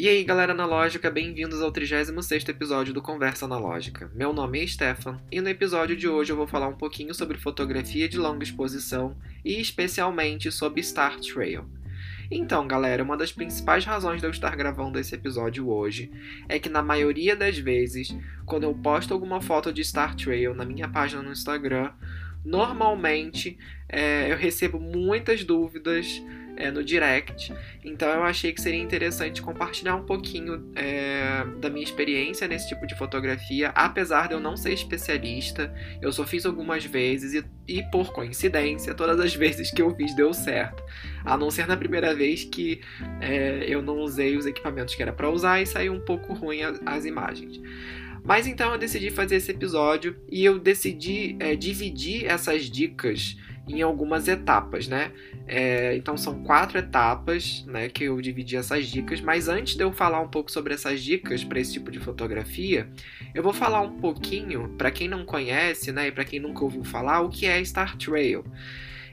E aí, galera analógica, bem-vindos ao 36º episódio do Conversa Analógica. Meu nome é Stefan e no episódio de hoje eu vou falar um pouquinho sobre fotografia de longa exposição e especialmente sobre Star Trail. Então, galera, uma das principais razões de eu estar gravando esse episódio hoje é que na maioria das vezes, quando eu posto alguma foto de Star Trail na minha página no Instagram, normalmente é, eu recebo muitas dúvidas é, no direct. Então eu achei que seria interessante compartilhar um pouquinho é, da minha experiência nesse tipo de fotografia, apesar de eu não ser especialista. Eu só fiz algumas vezes e, e por coincidência, todas as vezes que eu fiz deu certo. A não ser na primeira vez que é, eu não usei os equipamentos que era para usar e saiu um pouco ruim as, as imagens. Mas então eu decidi fazer esse episódio e eu decidi é, dividir essas dicas em algumas etapas, né? É, então são quatro etapas, né, que eu dividi essas dicas. Mas antes de eu falar um pouco sobre essas dicas para esse tipo de fotografia, eu vou falar um pouquinho para quem não conhece, né, e para quem nunca ouviu falar, o que é Star Trail.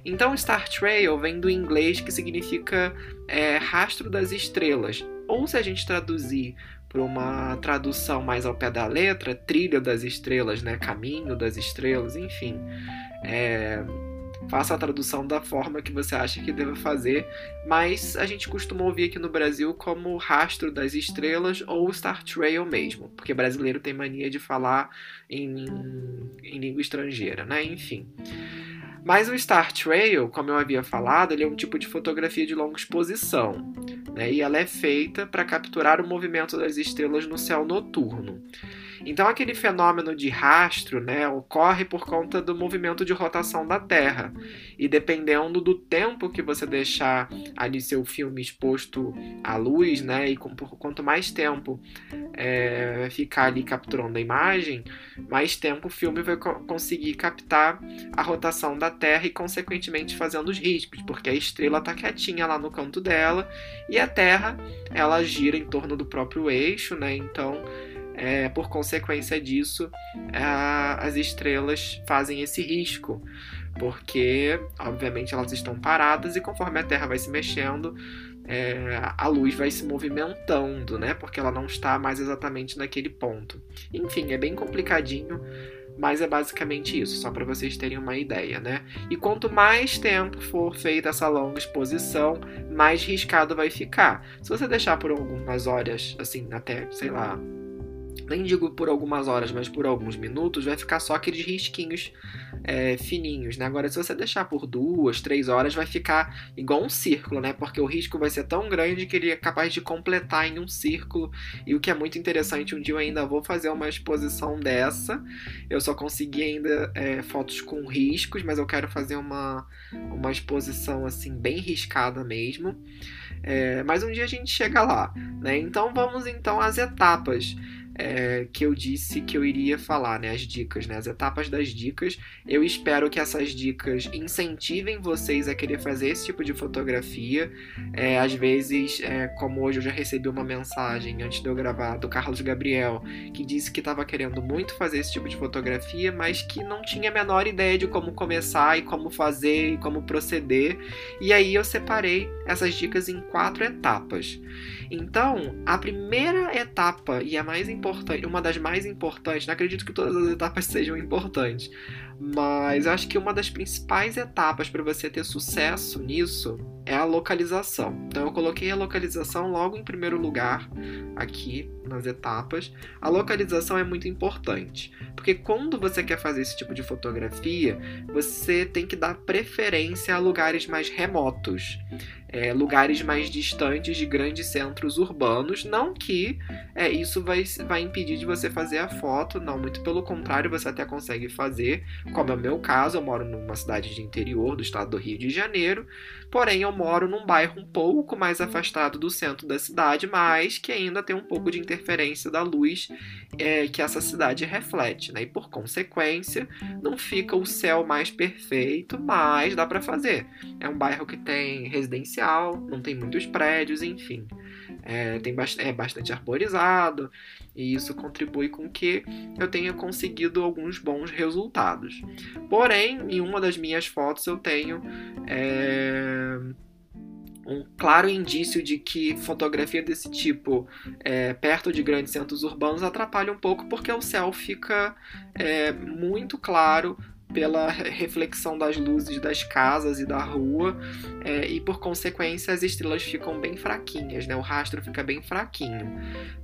Então, Star Trail vem do inglês que significa é, rastro das estrelas. Ou se a gente traduzir para uma tradução mais ao pé da letra, trilha das estrelas, né? Caminho das estrelas, enfim. É, faça a tradução da forma que você acha que deve fazer, mas a gente costuma ouvir aqui no Brasil como Rastro das Estrelas ou Star Trail mesmo, porque brasileiro tem mania de falar em, em língua estrangeira, né? Enfim. Mas o Star Trail, como eu havia falado, ele é um tipo de fotografia de longa exposição, né? e ela é feita para capturar o movimento das estrelas no céu noturno. Então, aquele fenômeno de rastro né, ocorre por conta do movimento de rotação da Terra. E dependendo do tempo que você deixar ali seu filme exposto à luz, né, e com, por quanto mais tempo é, ficar ali capturando a imagem, mais tempo o filme vai co conseguir captar a rotação da Terra e, consequentemente, fazendo os riscos, porque a estrela está quietinha lá no canto dela e a Terra ela gira em torno do próprio eixo, né? Então é, por consequência disso, as estrelas fazem esse risco, porque, obviamente, elas estão paradas e conforme a Terra vai se mexendo, é, a luz vai se movimentando, né? Porque ela não está mais exatamente naquele ponto. Enfim, é bem complicadinho, mas é basicamente isso, só para vocês terem uma ideia, né? E quanto mais tempo for feita essa longa exposição, mais riscado vai ficar. Se você deixar por algumas horas, assim, até, sei lá, nem digo por algumas horas, mas por alguns minutos, vai ficar só aqueles risquinhos é, fininhos, né? Agora, se você deixar por duas, três horas, vai ficar igual um círculo, né? Porque o risco vai ser tão grande que ele é capaz de completar em um círculo. E o que é muito interessante, um dia eu ainda vou fazer uma exposição dessa. Eu só consegui ainda é, fotos com riscos, mas eu quero fazer uma, uma exposição assim bem riscada mesmo. É, mas um dia a gente chega lá, né? Então vamos então às etapas é, que eu disse que eu iria falar, né? As dicas, né? As etapas das dicas. Eu espero que essas dicas incentivem vocês a querer fazer esse tipo de fotografia. É, às vezes, é, como hoje eu já recebi uma mensagem antes de eu gravar do Carlos Gabriel, que disse que estava querendo muito fazer esse tipo de fotografia, mas que não tinha a menor ideia de como começar e como fazer e como proceder. E aí eu separei essas dicas em quatro etapas. Então, a primeira etapa e a mais importante, uma das mais importantes, não acredito que todas as etapas sejam importantes, mas acho que uma das principais etapas para você ter sucesso nisso é a localização. Então eu coloquei a localização logo em primeiro lugar aqui nas etapas. A localização é muito importante, porque quando você quer fazer esse tipo de fotografia, você tem que dar preferência a lugares mais remotos é, lugares mais distantes de grandes centros urbanos. Não que é, isso vai, vai impedir de você fazer a foto, não, muito pelo contrário, você até consegue fazer, como é o meu caso, eu moro numa cidade de interior do estado do Rio de Janeiro, porém eu moro num bairro um pouco mais afastado do centro da cidade, mas que ainda tem um pouco de interferência da luz é, que essa cidade reflete, né? E por consequência, não fica o céu mais perfeito, mas dá para fazer. É um bairro que tem residencial não tem muitos prédios, enfim. É, tem é bastante arborizado e isso contribui com que eu tenha conseguido alguns bons resultados. Porém, em uma das minhas fotos eu tenho é, um claro indício de que fotografia desse tipo é, perto de grandes centros urbanos atrapalha um pouco porque o céu fica é, muito claro pela reflexão das luzes das casas e da rua, é, e por consequência as estrelas ficam bem fraquinhas, né? O rastro fica bem fraquinho,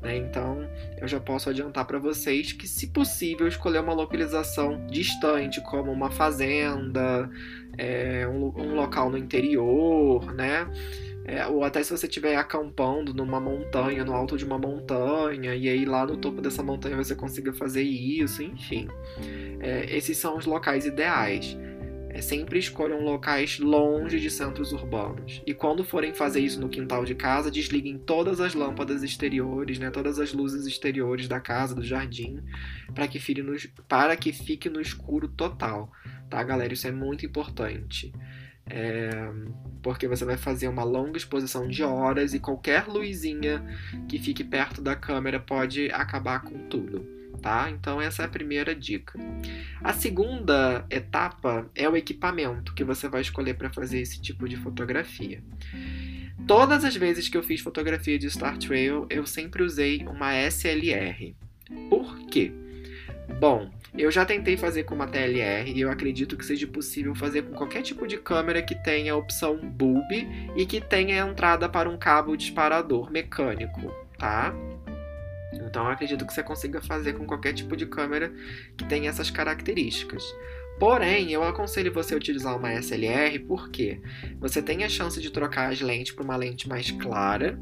né? Então eu já posso adiantar para vocês que, se possível, escolher uma localização distante, como uma fazenda, é, um, um local no interior, né? É, ou até se você estiver acampando numa montanha, no alto de uma montanha, e aí lá no topo dessa montanha você consiga fazer isso, enfim. É, esses são os locais ideais. É, sempre escolham locais longe de centros urbanos. E quando forem fazer isso no quintal de casa, desliguem todas as lâmpadas exteriores, né, todas as luzes exteriores da casa, do jardim, para que, fique no, para que fique no escuro total. Tá, galera? Isso é muito importante. É, porque você vai fazer uma longa exposição de horas e qualquer luzinha que fique perto da câmera pode acabar com tudo, tá? Então essa é a primeira dica. A segunda etapa é o equipamento que você vai escolher para fazer esse tipo de fotografia. Todas as vezes que eu fiz fotografia de Star Trail, eu sempre usei uma SLR. Por quê? Bom, eu já tentei fazer com uma TLR e eu acredito que seja possível fazer com qualquer tipo de câmera que tenha a opção bulb e que tenha entrada para um cabo disparador mecânico, tá? Então eu acredito que você consiga fazer com qualquer tipo de câmera que tenha essas características. Porém, eu aconselho você a utilizar uma SLR porque você tem a chance de trocar as lentes para uma lente mais clara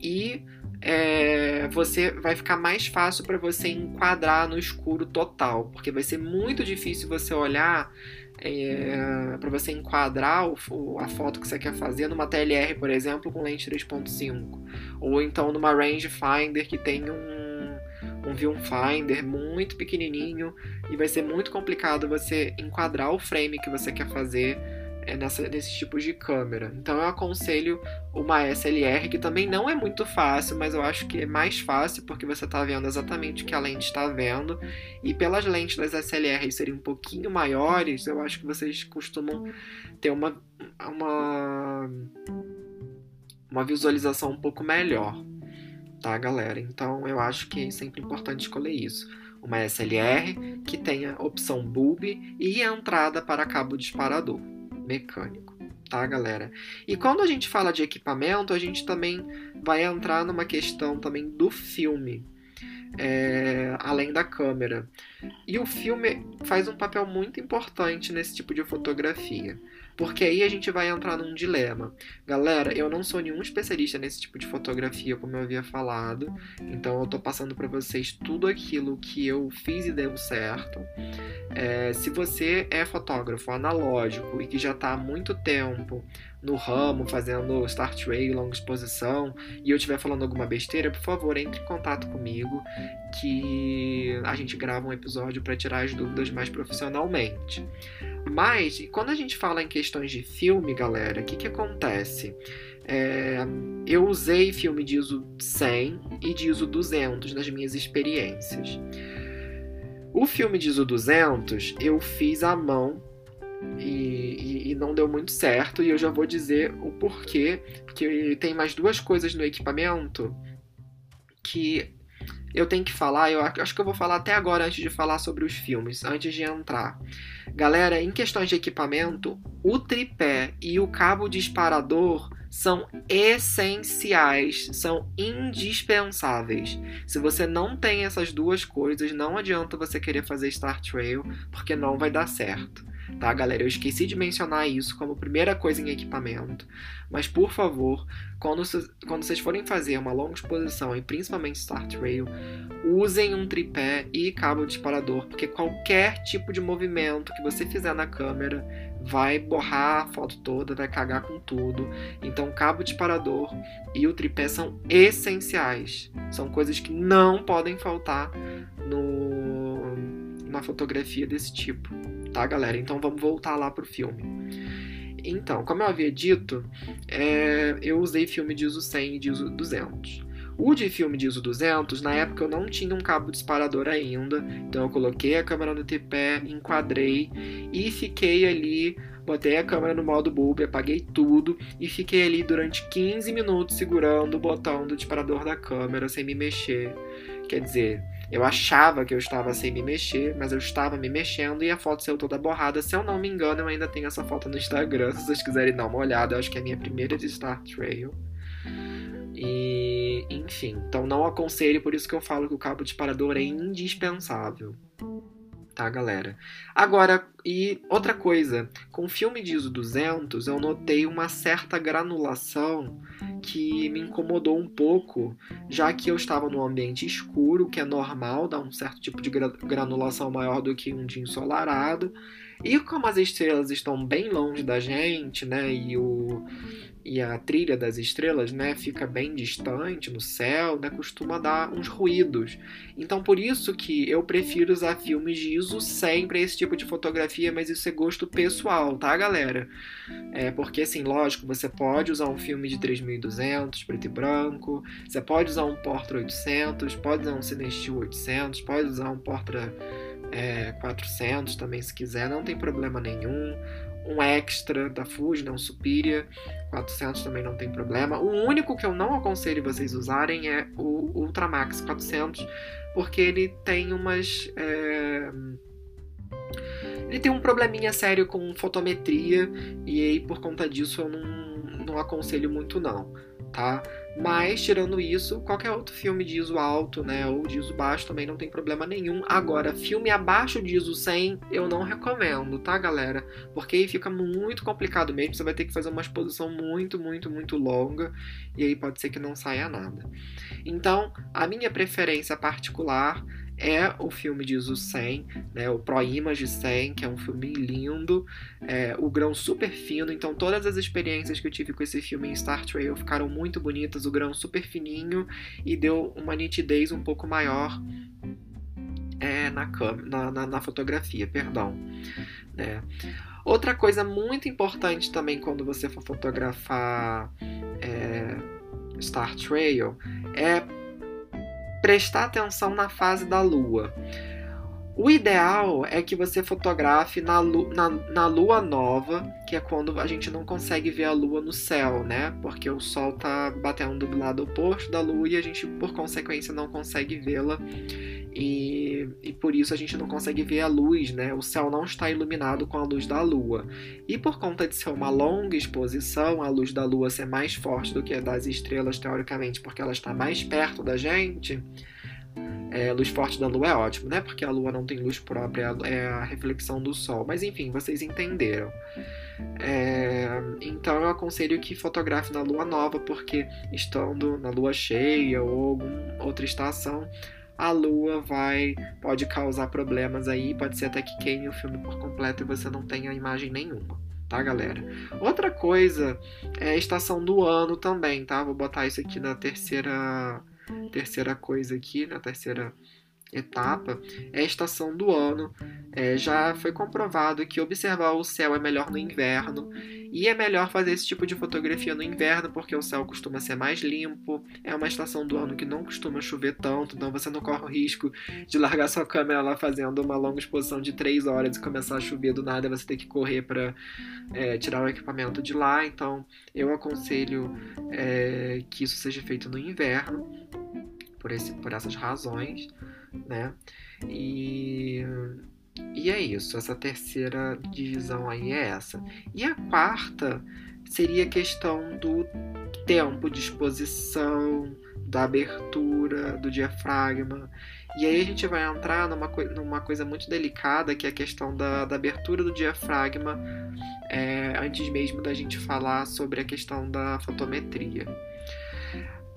e é, você vai ficar mais fácil para você enquadrar no escuro total, porque vai ser muito difícil você olhar é, para você enquadrar o, a foto que você quer fazer numa TLR, por exemplo, com lente 3.5, ou então numa rangefinder que tem um, um viewfinder muito pequenininho e vai ser muito complicado você enquadrar o frame que você quer fazer é nessa, nesses tipos de câmera. Então eu aconselho uma SLR, que também não é muito fácil, mas eu acho que é mais fácil porque você está vendo exatamente o que a lente está vendo. E pelas lentes das SLR serem um pouquinho maiores, eu acho que vocês costumam ter uma, uma, uma visualização um pouco melhor, tá, galera? Então eu acho que é sempre importante escolher isso uma SLR que tenha opção bulb e entrada para cabo disparador mecânico, tá, galera? E quando a gente fala de equipamento, a gente também vai entrar numa questão também do filme. É, além da câmera. E o filme faz um papel muito importante nesse tipo de fotografia. Porque aí a gente vai entrar num dilema. Galera, eu não sou nenhum especialista nesse tipo de fotografia, como eu havia falado. Então eu tô passando para vocês tudo aquilo que eu fiz e deu certo. É, se você é fotógrafo analógico e que já está há muito tempo no ramo, fazendo start ray, longa exposição, e eu estiver falando alguma besteira, por favor, entre em contato comigo que a gente grava um episódio para tirar as dúvidas mais profissionalmente. Mas, quando a gente fala em questões de filme, galera, o que, que acontece? É, eu usei filme de ISO 100 e de ISO 200 nas minhas experiências. O filme de ISO 200 eu fiz à mão e, e, e, não deu muito certo, e eu já vou dizer o porquê, porque tem mais duas coisas no equipamento que eu tenho que falar, eu acho que eu vou falar até agora antes de falar sobre os filmes, antes de entrar. Galera, em questões de equipamento, o tripé e o cabo disparador são essenciais, são indispensáveis. Se você não tem essas duas coisas, não adianta você querer fazer Star Trail, porque não vai dar certo tá, galera? Eu esqueci de mencionar isso como primeira coisa em equipamento, mas por favor, quando, quando vocês forem fazer uma longa exposição e principalmente Start Rail, usem um tripé e cabo disparador, porque qualquer tipo de movimento que você fizer na câmera vai borrar a foto toda, vai cagar com tudo. Então, cabo disparador e o tripé são essenciais. São coisas que não podem faltar no, numa fotografia desse tipo tá, galera? Então vamos voltar lá pro filme. Então, como eu havia dito, é, eu usei filme de ISO 100 e de ISO 200. O de filme de ISO 200, na época eu não tinha um cabo disparador ainda, então eu coloquei a câmera no tripé, enquadrei e fiquei ali botei a câmera no modo bulb, apaguei tudo e fiquei ali durante 15 minutos segurando o botão do disparador da câmera sem me mexer. Quer dizer, eu achava que eu estava sem me mexer, mas eu estava me mexendo e a foto saiu toda borrada. Se eu não me engano, eu ainda tenho essa foto no Instagram, se vocês quiserem dar uma olhada. Eu acho que é a minha primeira de Star Trail. E, enfim, então não aconselho, por isso que eu falo que o cabo disparador é indispensável tá, galera? Agora, e outra coisa, com o filme de ISO 200, eu notei uma certa granulação que me incomodou um pouco, já que eu estava num ambiente escuro, que é normal, dá um certo tipo de granulação maior do que um dia ensolarado. E como as estrelas estão bem longe da gente, né, e o e a trilha das estrelas, né, fica bem distante no céu, né, costuma dar uns ruídos. Então por isso que eu prefiro usar filmes de ISO sempre esse tipo de fotografia, mas isso é gosto pessoal, tá, galera? É porque assim, lógico, você pode usar um filme de 3200 preto e branco, você pode usar um Portra 800, pode usar um Cinestill 800, pode usar um Portra é, 400 também se quiser, não tem problema nenhum um extra da Fuji, né, um Superior 400 também não tem problema. O único que eu não aconselho vocês usarem é o Ultramax 400, porque ele tem umas. É... Ele tem um probleminha sério com fotometria, e aí por conta disso eu não, não aconselho muito não, tá? Mas, tirando isso, qualquer outro filme de ISO alto, né, ou de ISO baixo também não tem problema nenhum. Agora, filme abaixo de ISO 100, eu não recomendo, tá, galera? Porque aí fica muito complicado mesmo, você vai ter que fazer uma exposição muito, muito, muito longa, e aí pode ser que não saia nada. Então, a minha preferência particular é o filme de ISO 100, né, o Pro Image 100, que é um filme lindo, é, o grão super fino, então todas as experiências que eu tive com esse filme em Star Trail ficaram muito bonitas, o grão super fininho e deu uma nitidez um pouco maior é, na, na, na, na, fotografia, perdão. Né. Outra coisa muito importante também quando você for fotografar é, Star Trail é prestar atenção na fase da lua. O ideal é que você fotografe na, lu na, na, lua nova, que é quando a gente não consegue ver a lua no céu, né? Porque o sol tá batendo do lado oposto da lua e a gente, por consequência, não consegue vê-la. E, e por isso a gente não consegue ver a luz, né? O céu não está iluminado com a luz da lua. E por conta de ser uma longa exposição, a luz da lua ser mais forte do que a das estrelas, teoricamente, porque ela está mais perto da gente é, luz forte da lua é ótimo, né? Porque a lua não tem luz própria, é a reflexão do sol. Mas enfim, vocês entenderam. É, então eu aconselho que fotografe na lua nova, porque estando na lua cheia ou alguma outra estação, a lua vai pode causar problemas aí, pode ser até que queime o filme por completo e você não tenha imagem nenhuma. Tá, galera? Outra coisa é a estação do ano também, tá? Vou botar isso aqui na terceira terceira coisa aqui, na terceira etapa, é a estação do ano. É, já foi comprovado que observar o céu é melhor no inverno e é melhor fazer esse tipo de fotografia no inverno porque o céu costuma ser mais limpo. É uma estação do ano que não costuma chover tanto, então você não corre o risco de largar sua câmera lá fazendo uma longa exposição de 3 horas e começar a chover do nada, você ter que correr para é, tirar o equipamento de lá. Então eu aconselho é, que isso seja feito no inverno por, esse, por essas razões, né? E, e é isso, essa terceira divisão aí é essa. E a quarta seria a questão do tempo de exposição, da abertura, do diafragma. E aí a gente vai entrar numa, numa coisa muito delicada, que é a questão da, da abertura do diafragma, é, antes mesmo da gente falar sobre a questão da fotometria.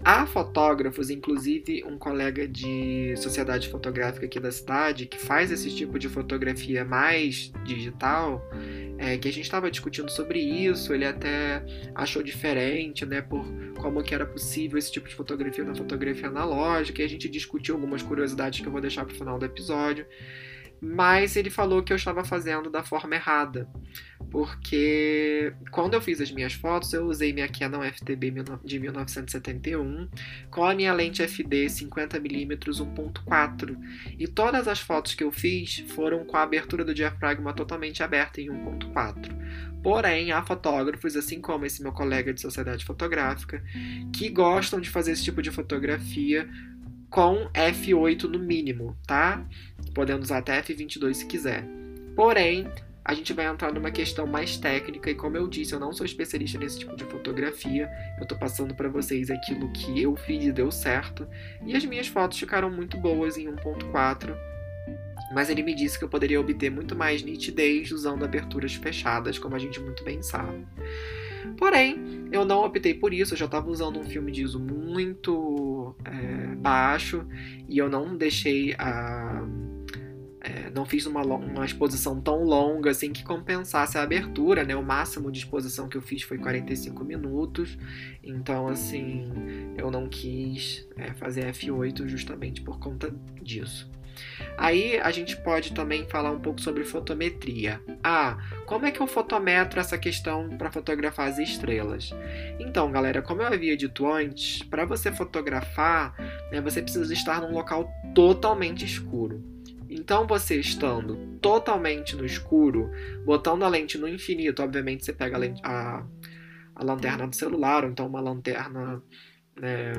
Há fotógrafos, inclusive um colega de sociedade fotográfica aqui da cidade, que faz esse tipo de fotografia mais digital, é, que a gente estava discutindo sobre isso, ele até achou diferente, né, por como que era possível esse tipo de fotografia na fotografia analógica, e a gente discutiu algumas curiosidades que eu vou deixar para o final do episódio. Mas ele falou que eu estava fazendo da forma errada, porque quando eu fiz as minhas fotos, eu usei minha Canon FTB de 1971 com a minha lente FD 50mm 1.4 e todas as fotos que eu fiz foram com a abertura do diafragma totalmente aberta em 1.4. Porém, há fotógrafos, assim como esse meu colega de sociedade fotográfica, que gostam de fazer esse tipo de fotografia com f8 no mínimo, tá? Podendo usar até f22 se quiser. Porém, a gente vai entrar numa questão mais técnica e como eu disse, eu não sou especialista nesse tipo de fotografia. Eu tô passando para vocês aquilo que eu fiz e deu certo. E as minhas fotos ficaram muito boas em 1.4. Mas ele me disse que eu poderia obter muito mais nitidez usando aberturas fechadas, como a gente muito bem sabe. Porém, eu não optei por isso, eu já estava usando um filme de ISO muito é, baixo e eu não deixei a é, não fiz uma, uma exposição tão longa assim que compensasse a abertura, né? O máximo de exposição que eu fiz foi 45 minutos. Então, assim, eu não quis é, fazer F8 justamente por conta disso. Aí a gente pode também falar um pouco sobre fotometria. Ah, como é que eu fotometro essa questão para fotografar as estrelas? Então, galera, como eu havia dito antes, para você fotografar, né, você precisa estar num local totalmente escuro. Então, você estando totalmente no escuro, botando a lente no infinito, obviamente você pega a, lente, a, a lanterna do celular, ou então uma lanterna. Né,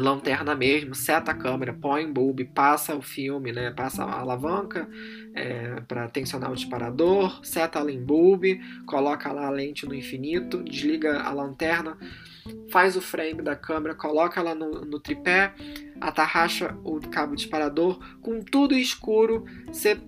lanterna mesmo, seta a câmera, põe bulb, passa o filme, né? Passa a alavanca é, para tensionar o disparador, seta ela em bulb, coloca lá a lente no infinito, desliga a lanterna, faz o frame da câmera, coloca ela no, no tripé, atarracha o cabo disparador, com tudo escuro, você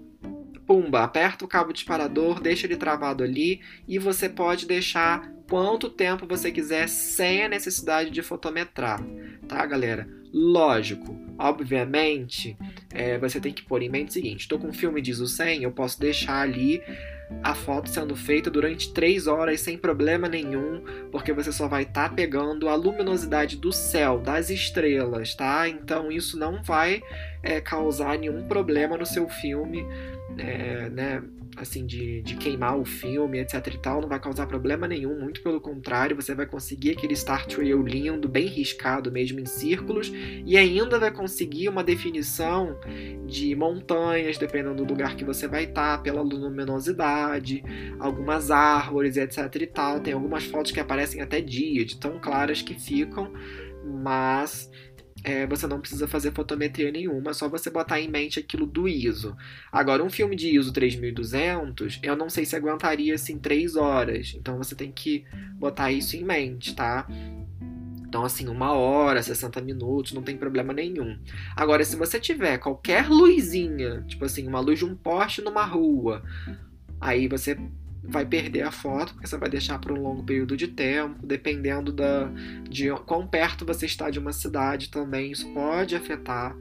pumba, aperta o cabo disparador, deixa ele travado ali e você pode deixar quanto tempo você quiser sem a necessidade de fotometrar, tá, galera? Lógico, obviamente, é, você tem que pôr em mente o seguinte: estou com um filme de ISO 100, eu posso deixar ali a foto sendo feita durante 3 horas sem problema nenhum, porque você só vai estar tá pegando a luminosidade do céu, das estrelas, tá? Então isso não vai é, causar nenhum problema no seu filme, é, né? Assim, de, de queimar o filme, etc e tal, não vai causar problema nenhum, muito pelo contrário, você vai conseguir aquele Star Trail lindo, bem riscado mesmo em círculos, e ainda vai conseguir uma definição de montanhas, dependendo do lugar que você vai estar, tá, pela luminosidade, algumas árvores, etc e tal. Tem algumas fotos que aparecem até dia, de tão claras que ficam, mas é, você não precisa fazer fotometria nenhuma, só você botar em mente aquilo do ISO. Agora, um filme de ISO 3200, eu não sei se aguentaria assim 3 horas, então você tem que botar isso em mente, tá? Então, assim, uma hora, 60 minutos, não tem problema nenhum. Agora, se você tiver qualquer luzinha, tipo assim, uma luz de um poste numa rua, aí você vai perder a foto, porque você vai deixar por um longo período de tempo, dependendo da, de quão perto você está de uma cidade também, isso pode afetar.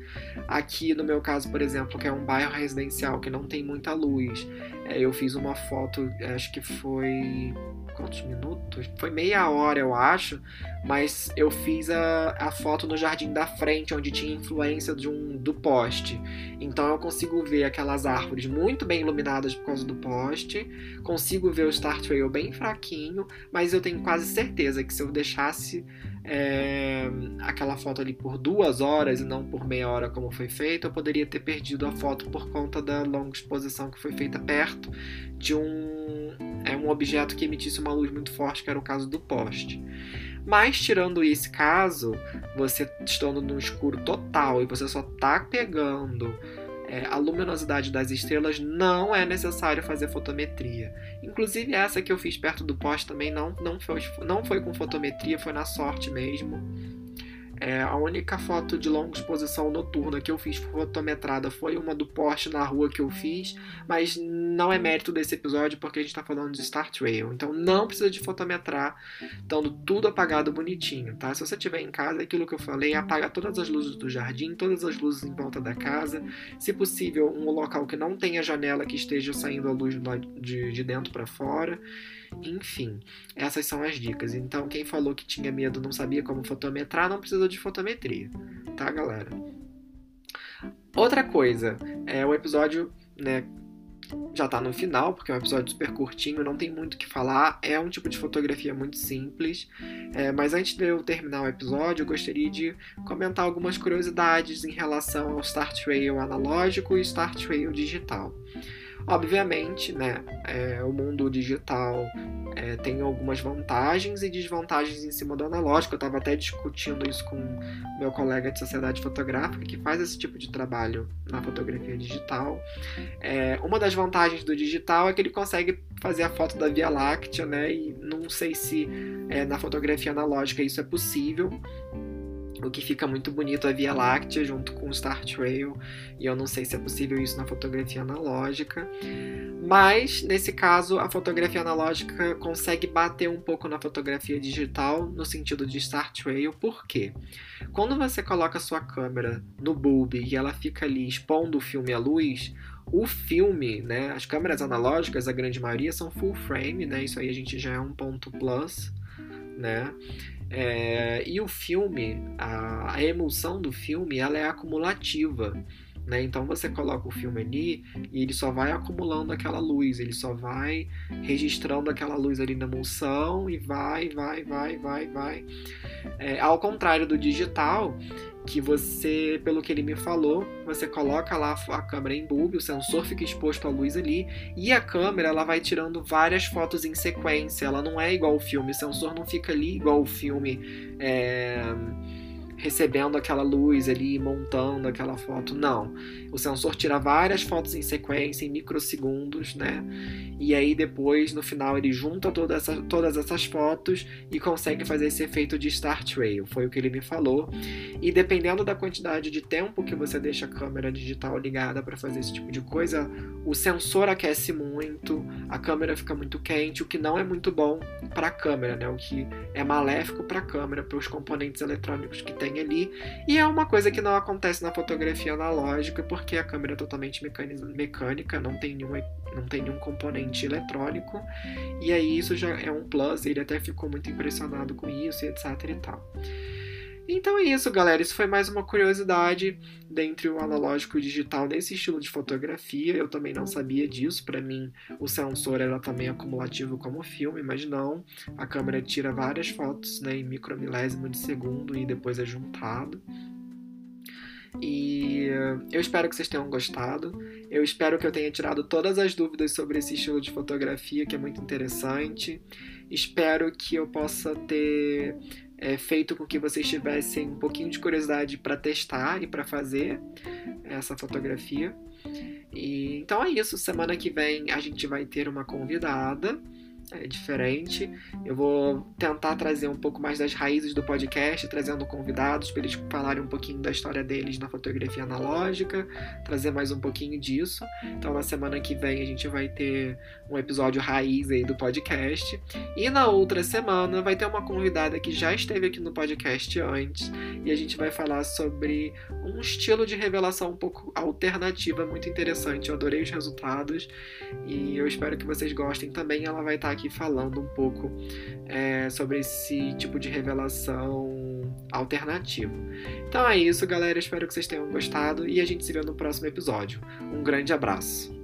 Aqui, no meu caso, por exemplo, que é um bairro residencial que não tem muita luz, é, eu fiz uma foto, acho que foi quantos minutos? Foi meia hora, eu acho, mas eu fiz a, a foto no jardim da frente, onde tinha influência de um, do poste. Então eu consigo ver aquelas árvores muito bem iluminadas por causa do poste, consigo ver o Star Trail bem fraquinho, mas eu tenho quase certeza que se eu deixasse é, aquela foto ali por duas horas e não por meia hora como foi feito, eu poderia ter perdido a foto por conta da longa exposição que foi feita perto de um, um objeto que emitisse uma luz muito forte, que era o caso do poste. Mas tirando esse caso, você estando no escuro total e você só tá pegando é, a luminosidade das estrelas, não é necessário fazer fotometria. Inclusive essa que eu fiz perto do poste também não, não, foi, não foi com fotometria, foi na sorte mesmo. É, a única foto de longa exposição noturna que eu fiz fotometrada foi uma do Porsche na rua que eu fiz, mas não é mérito desse episódio porque a gente está falando de Star Trail. Então não precisa de fotometrar, estando tudo apagado bonitinho, tá? Se você estiver em casa, é aquilo que eu falei, apaga todas as luzes do jardim, todas as luzes em volta da casa. Se possível, um local que não tenha janela que esteja saindo a luz de, de dentro para fora. Enfim, essas são as dicas. Então, quem falou que tinha medo, não sabia como fotometrar, não precisa de fotometria, tá, galera? Outra coisa, é o episódio, né, já tá no final, porque é um episódio super curtinho, não tem muito o que falar. É um tipo de fotografia muito simples. É, mas antes de eu terminar o episódio, eu gostaria de comentar algumas curiosidades em relação ao Star Trail analógico e Star Trail digital. Obviamente, né, é, o mundo digital é, tem algumas vantagens e desvantagens em cima do analógico. Eu estava até discutindo isso com meu colega de sociedade fotográfica que faz esse tipo de trabalho na fotografia digital. É, uma das vantagens do digital é que ele consegue fazer a foto da Via Láctea, né? E não sei se é, na fotografia analógica isso é possível o que fica muito bonito é a Via Láctea junto com o Star Trail, e eu não sei se é possível isso na fotografia analógica. Mas, nesse caso, a fotografia analógica consegue bater um pouco na fotografia digital, no sentido de Star Trail, por quê? Quando você coloca sua câmera no bulb e ela fica ali expondo o filme à luz, o filme, né, as câmeras analógicas, a grande maioria, são full frame, né, isso aí a gente já é um ponto plus, né, é, e o filme, a, a do filme, ela é acumulativa. Né? Então você coloca o filme ali e ele só vai acumulando aquela luz, ele só vai registrando aquela luz ali na emulsão e vai, vai, vai, vai, vai. É, ao contrário do digital, que você, pelo que ele me falou, você coloca lá a câmera em bulb, o sensor fica exposto à luz ali, e a câmera ela vai tirando várias fotos em sequência. Ela não é igual o filme, o sensor não fica ali igual o filme. É recebendo aquela luz ali, montando aquela foto. Não. O sensor tira várias fotos em sequência, em microsegundos, né? E aí depois, no final, ele junta toda essa, todas essas fotos e consegue fazer esse efeito de Star Trail. Foi o que ele me falou. E dependendo da quantidade de tempo que você deixa a câmera digital ligada para fazer esse tipo de coisa, o sensor aquece muito, a câmera fica muito quente, o que não é muito bom para a câmera, né? O que é maléfico para a câmera, para os componentes eletrônicos que tem tem ali. E é uma coisa que não acontece na fotografia analógica, porque a câmera é totalmente mecânica, não tem nenhum, não tem nenhum componente eletrônico. E aí isso já é um plus, ele até ficou muito impressionado com isso, etc e tal. Então é isso, galera. Isso foi mais uma curiosidade dentre o analógico e o digital nesse estilo de fotografia. Eu também não sabia disso. Para mim, o sensor era também acumulativo como filme, mas não. A câmera tira várias fotos né, em micromilésimo de segundo e depois é juntado. E eu espero que vocês tenham gostado. Eu espero que eu tenha tirado todas as dúvidas sobre esse estilo de fotografia, que é muito interessante. Espero que eu possa ter é, feito com que vocês tivessem um pouquinho de curiosidade para testar e para fazer essa fotografia. E, então é isso. Semana que vem a gente vai ter uma convidada é diferente. Eu vou tentar trazer um pouco mais das raízes do podcast, trazendo convidados para eles falarem um pouquinho da história deles na fotografia analógica, trazer mais um pouquinho disso. Então, na semana que vem, a gente vai ter um episódio raiz aí do podcast. E na outra semana, vai ter uma convidada que já esteve aqui no podcast antes, e a gente vai falar sobre um estilo de revelação um pouco alternativa, muito interessante. Eu adorei os resultados e eu espero que vocês gostem também. Ela vai estar aqui falando um pouco é, sobre esse tipo de revelação alternativo. Então é isso, galera. Espero que vocês tenham gostado e a gente se vê no próximo episódio. Um grande abraço.